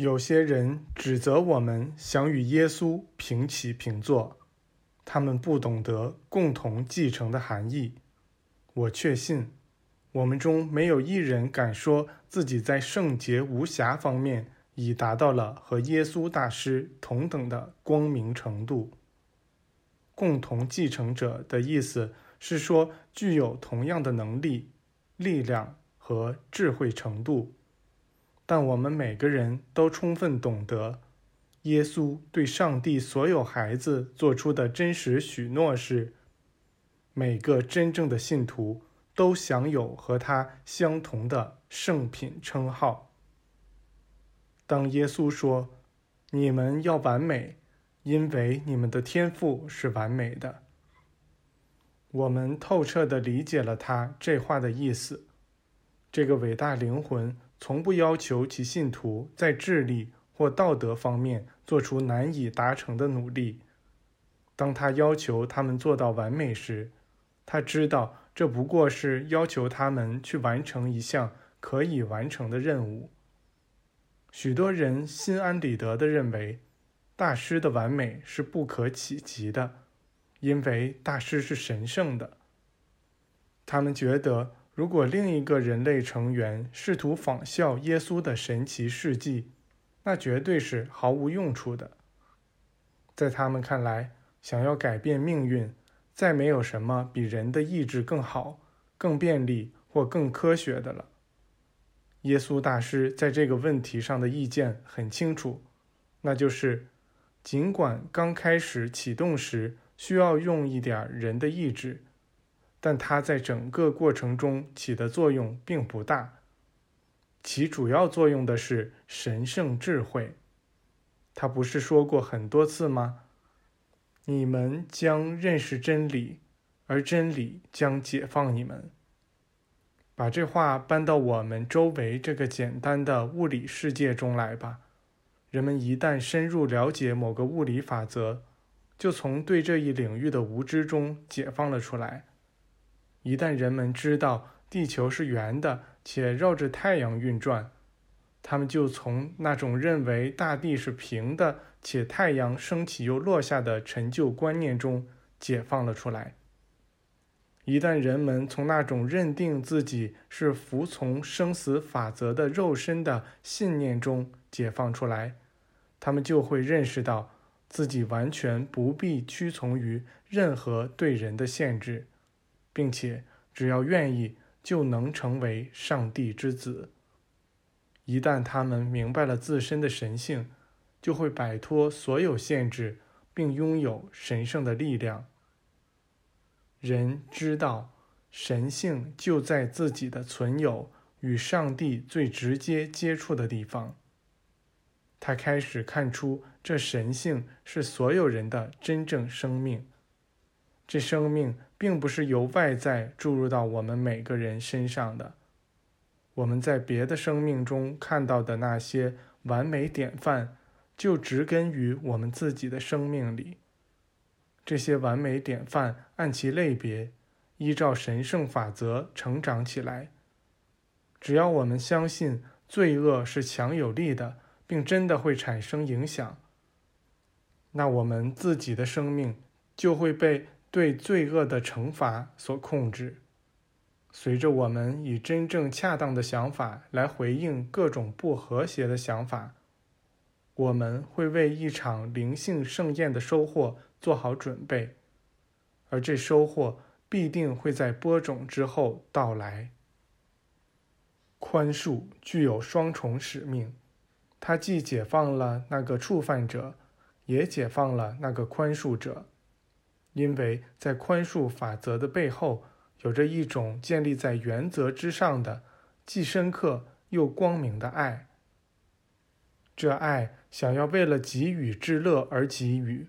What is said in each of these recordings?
有些人指责我们想与耶稣平起平坐，他们不懂得共同继承的含义。我确信，我们中没有一人敢说自己在圣洁无瑕方面已达到了和耶稣大师同等的光明程度。共同继承者的意思是说，具有同样的能力、力量和智慧程度。但我们每个人都充分懂得，耶稣对上帝所有孩子做出的真实许诺是：每个真正的信徒都享有和他相同的圣品称号。当耶稣说：“你们要完美，因为你们的天赋是完美的。”我们透彻地理解了他这话的意思。这个伟大灵魂。从不要求其信徒在智力或道德方面做出难以达成的努力。当他要求他们做到完美时，他知道这不过是要求他们去完成一项可以完成的任务。许多人心安理得地认为，大师的完美是不可企及的，因为大师是神圣的。他们觉得。如果另一个人类成员试图仿效耶稣的神奇事迹，那绝对是毫无用处的。在他们看来，想要改变命运，再没有什么比人的意志更好、更便利或更科学的了。耶稣大师在这个问题上的意见很清楚，那就是：尽管刚开始启动时需要用一点人的意志。但它在整个过程中起的作用并不大，其主要作用的是神圣智慧。他不是说过很多次吗？你们将认识真理，而真理将解放你们。把这话搬到我们周围这个简单的物理世界中来吧。人们一旦深入了解某个物理法则，就从对这一领域的无知中解放了出来。一旦人们知道地球是圆的且绕着太阳运转，他们就从那种认为大地是平的且太阳升起又落下的陈旧观念中解放了出来。一旦人们从那种认定自己是服从生死法则的肉身的信念中解放出来，他们就会认识到自己完全不必屈从于任何对人的限制。并且，只要愿意，就能成为上帝之子。一旦他们明白了自身的神性，就会摆脱所有限制，并拥有神圣的力量。人知道神性就在自己的存有与上帝最直接接触的地方。他开始看出，这神性是所有人的真正生命。这生命并不是由外在注入到我们每个人身上的。我们在别的生命中看到的那些完美典范，就植根于我们自己的生命里。这些完美典范按其类别，依照神圣法则成长起来。只要我们相信罪恶是强有力的，并真的会产生影响，那我们自己的生命就会被。对罪恶的惩罚所控制。随着我们以真正恰当的想法来回应各种不和谐的想法，我们会为一场灵性盛宴的收获做好准备，而这收获必定会在播种之后到来。宽恕具有双重使命，它既解放了那个触犯者，也解放了那个宽恕者。因为在宽恕法则的背后，有着一种建立在原则之上的、既深刻又光明的爱。这爱想要为了给予之乐而给予，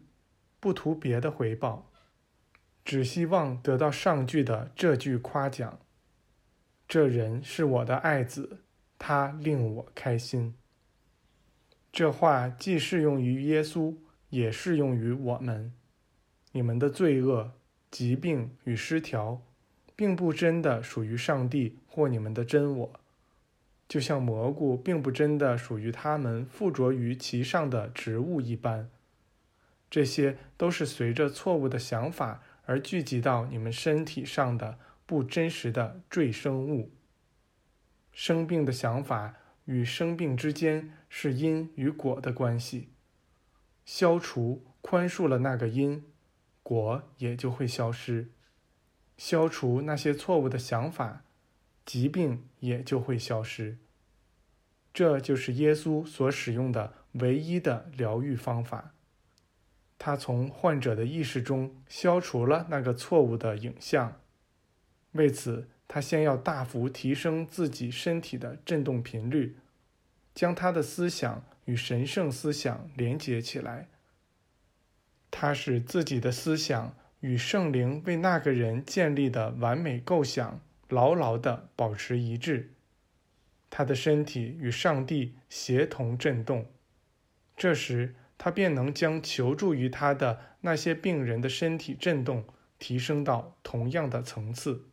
不图别的回报，只希望得到上句的这句夸奖：“这人是我的爱子，他令我开心。”这话既适用于耶稣，也适用于我们。你们的罪恶、疾病与失调，并不真的属于上帝或你们的真我。就像蘑菇并不真的属于它们附着于其上的植物一般。这些都是随着错误的想法而聚集到你们身体上的不真实的赘生物。生病的想法与生病之间是因与果的关系。消除、宽恕了那个因，果也就会消失。消除那些错误的想法。疾病也就会消失。这就是耶稣所使用的唯一的疗愈方法。他从患者的意识中消除了那个错误的影像。为此，他先要大幅提升自己身体的振动频率，将他的思想与神圣思想连接起来。他使自己的思想与圣灵为那个人建立的完美构想。牢牢地保持一致，他的身体与上帝协同震动，这时他便能将求助于他的那些病人的身体震动提升到同样的层次。